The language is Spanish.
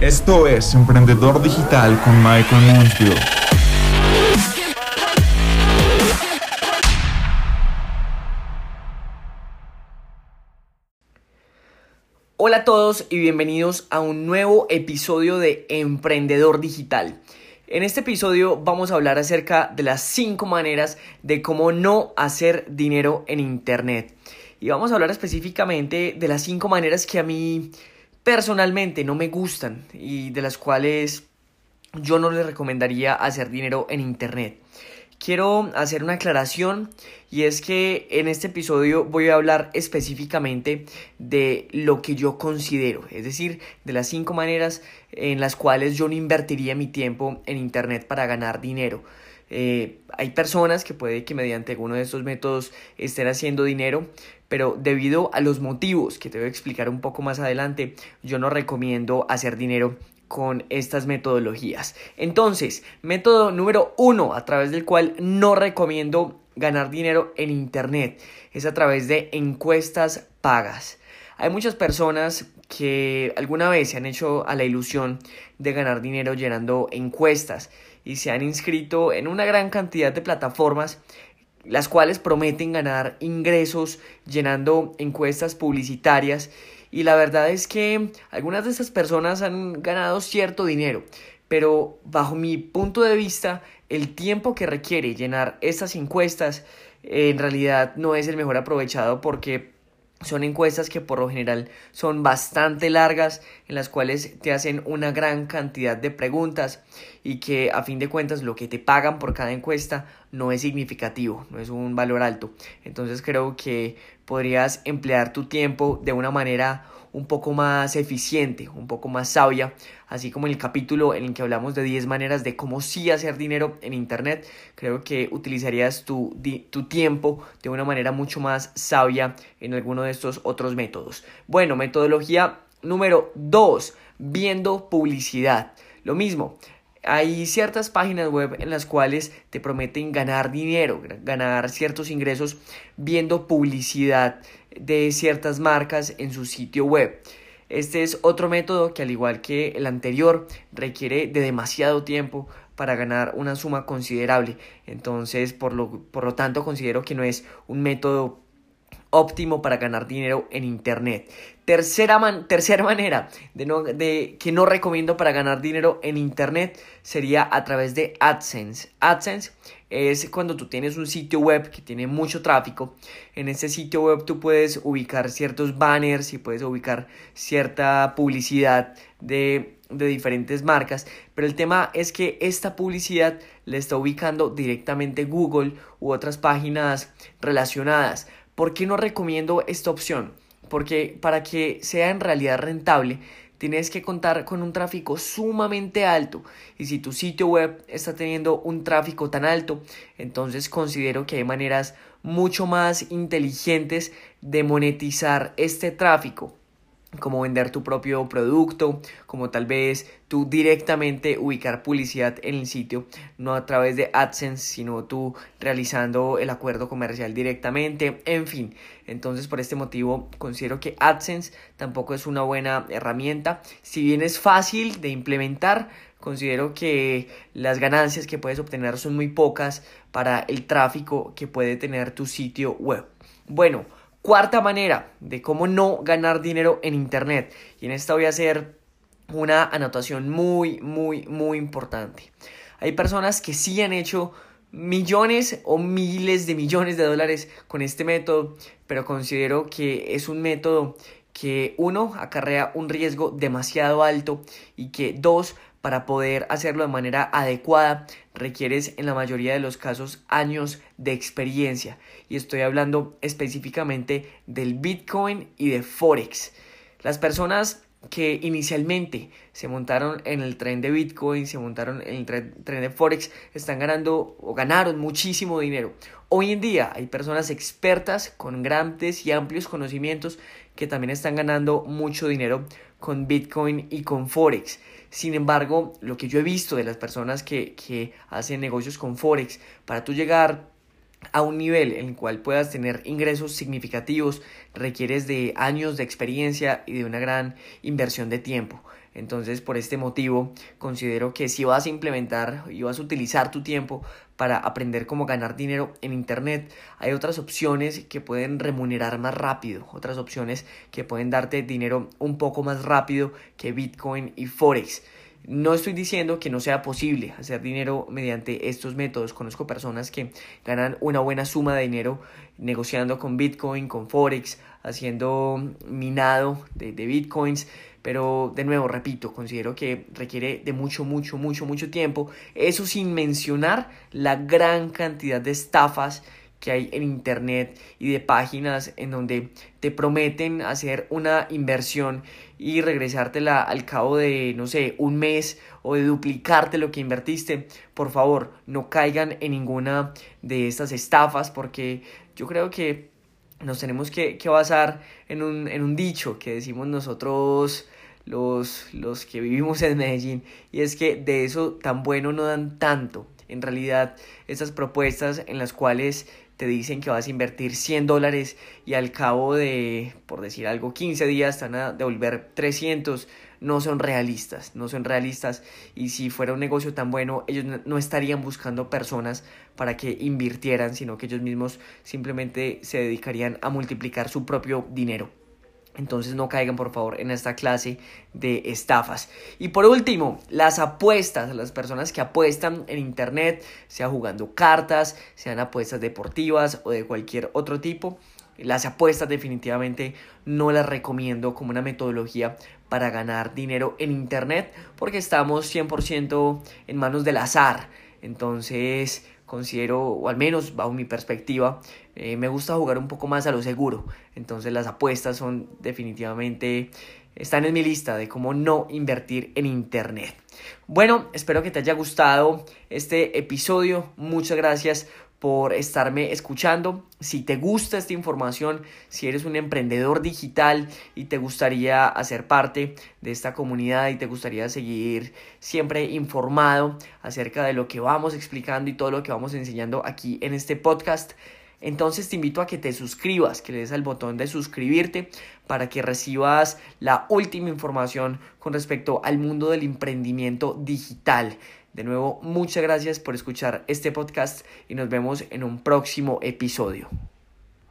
Esto es Emprendedor Digital con Michael Mansfield. Hola a todos y bienvenidos a un nuevo episodio de Emprendedor Digital. En este episodio vamos a hablar acerca de las 5 maneras de cómo no hacer dinero en Internet. Y vamos a hablar específicamente de las 5 maneras que a mí personalmente no me gustan y de las cuales yo no les recomendaría hacer dinero en Internet quiero hacer una aclaración y es que en este episodio voy a hablar específicamente de lo que yo considero, es decir, de las cinco maneras en las cuales yo no invertiría mi tiempo en Internet para ganar dinero. Eh, hay personas que puede que mediante alguno de estos métodos estén haciendo dinero, pero debido a los motivos que te voy a explicar un poco más adelante, yo no recomiendo hacer dinero con estas metodologías. Entonces, método número uno a través del cual no recomiendo ganar dinero en Internet es a través de encuestas pagas. Hay muchas personas que alguna vez se han hecho a la ilusión de ganar dinero llenando encuestas y se han inscrito en una gran cantidad de plataformas las cuales prometen ganar ingresos llenando encuestas publicitarias. Y la verdad es que algunas de estas personas han ganado cierto dinero, pero bajo mi punto de vista, el tiempo que requiere llenar estas encuestas en realidad no es el mejor aprovechado porque son encuestas que por lo general son bastante largas, en las cuales te hacen una gran cantidad de preguntas y que a fin de cuentas lo que te pagan por cada encuesta no es significativo, no es un valor alto. Entonces creo que podrías emplear tu tiempo de una manera un poco más eficiente, un poco más sabia, así como en el capítulo en el que hablamos de 10 maneras de cómo sí hacer dinero en Internet, creo que utilizarías tu, tu tiempo de una manera mucho más sabia en alguno de estos otros métodos. Bueno, metodología número 2, viendo publicidad. Lo mismo, hay ciertas páginas web en las cuales te prometen ganar dinero, ganar ciertos ingresos viendo publicidad de ciertas marcas en su sitio web. Este es otro método que al igual que el anterior requiere de demasiado tiempo para ganar una suma considerable. Entonces, por lo, por lo tanto, considero que no es un método óptimo para ganar dinero en Internet. Tercera, tercera manera de, no, de, que no recomiendo para ganar dinero en Internet sería a través de AdSense. AdSense es cuando tú tienes un sitio web que tiene mucho tráfico. En este sitio web tú puedes ubicar ciertos banners y puedes ubicar cierta publicidad de, de diferentes marcas. Pero el tema es que esta publicidad le está ubicando directamente Google u otras páginas relacionadas. ¿Por qué no recomiendo esta opción? Porque para que sea en realidad rentable, tienes que contar con un tráfico sumamente alto. Y si tu sitio web está teniendo un tráfico tan alto, entonces considero que hay maneras mucho más inteligentes de monetizar este tráfico como vender tu propio producto, como tal vez tú directamente ubicar publicidad en el sitio, no a través de AdSense, sino tú realizando el acuerdo comercial directamente, en fin. Entonces, por este motivo, considero que AdSense tampoco es una buena herramienta. Si bien es fácil de implementar, considero que las ganancias que puedes obtener son muy pocas para el tráfico que puede tener tu sitio web. Bueno, Cuarta manera de cómo no ganar dinero en Internet. Y en esta voy a hacer una anotación muy, muy, muy importante. Hay personas que sí han hecho millones o miles de millones de dólares con este método, pero considero que es un método que uno acarrea un riesgo demasiado alto y que dos para poder hacerlo de manera adecuada requieres en la mayoría de los casos años de experiencia y estoy hablando específicamente del Bitcoin y de Forex. Las personas que inicialmente se montaron en el tren de Bitcoin, se montaron en el tren, de Forex, están ganando o ganaron muchísimo dinero. Hoy en día hay personas expertas con grandes y amplios conocimientos que también están ganando mucho dinero con Bitcoin y con Forex. Sin embargo, lo que yo he visto de las personas que, que hacen negocios con Forex, para tú llegar a un nivel en el cual puedas tener ingresos significativos requieres de años de experiencia y de una gran inversión de tiempo. Entonces, por este motivo, considero que si vas a implementar y vas a utilizar tu tiempo para aprender cómo ganar dinero en Internet, hay otras opciones que pueden remunerar más rápido, otras opciones que pueden darte dinero un poco más rápido que Bitcoin y Forex. No estoy diciendo que no sea posible hacer dinero mediante estos métodos. Conozco personas que ganan una buena suma de dinero negociando con Bitcoin, con Forex, haciendo minado de, de Bitcoins. Pero de nuevo, repito, considero que requiere de mucho, mucho, mucho, mucho tiempo. Eso sin mencionar la gran cantidad de estafas que hay en internet y de páginas en donde te prometen hacer una inversión y regresártela al cabo de, no sé, un mes o de duplicarte lo que invertiste, por favor, no caigan en ninguna de estas estafas porque yo creo que nos tenemos que, que basar en un, en un dicho que decimos nosotros los, los que vivimos en Medellín y es que de eso tan bueno no dan tanto. En realidad, estas propuestas en las cuales te dicen que vas a invertir 100 dólares y al cabo de, por decir algo, 15 días te van a devolver 300, no son realistas, no son realistas y si fuera un negocio tan bueno, ellos no estarían buscando personas para que invirtieran, sino que ellos mismos simplemente se dedicarían a multiplicar su propio dinero. Entonces no caigan por favor en esta clase de estafas. Y por último, las apuestas, las personas que apuestan en internet, sea jugando cartas, sean apuestas deportivas o de cualquier otro tipo. Las apuestas definitivamente no las recomiendo como una metodología para ganar dinero en internet porque estamos 100% en manos del azar. Entonces, considero, o al menos bajo mi perspectiva, eh, me gusta jugar un poco más a lo seguro. Entonces las apuestas son definitivamente, están en mi lista de cómo no invertir en Internet. Bueno, espero que te haya gustado este episodio. Muchas gracias por estarme escuchando. Si te gusta esta información, si eres un emprendedor digital y te gustaría hacer parte de esta comunidad y te gustaría seguir siempre informado acerca de lo que vamos explicando y todo lo que vamos enseñando aquí en este podcast, entonces te invito a que te suscribas, que le des al botón de suscribirte para que recibas la última información con respecto al mundo del emprendimiento digital. De nuevo, muchas gracias por escuchar este podcast y nos vemos en un próximo episodio.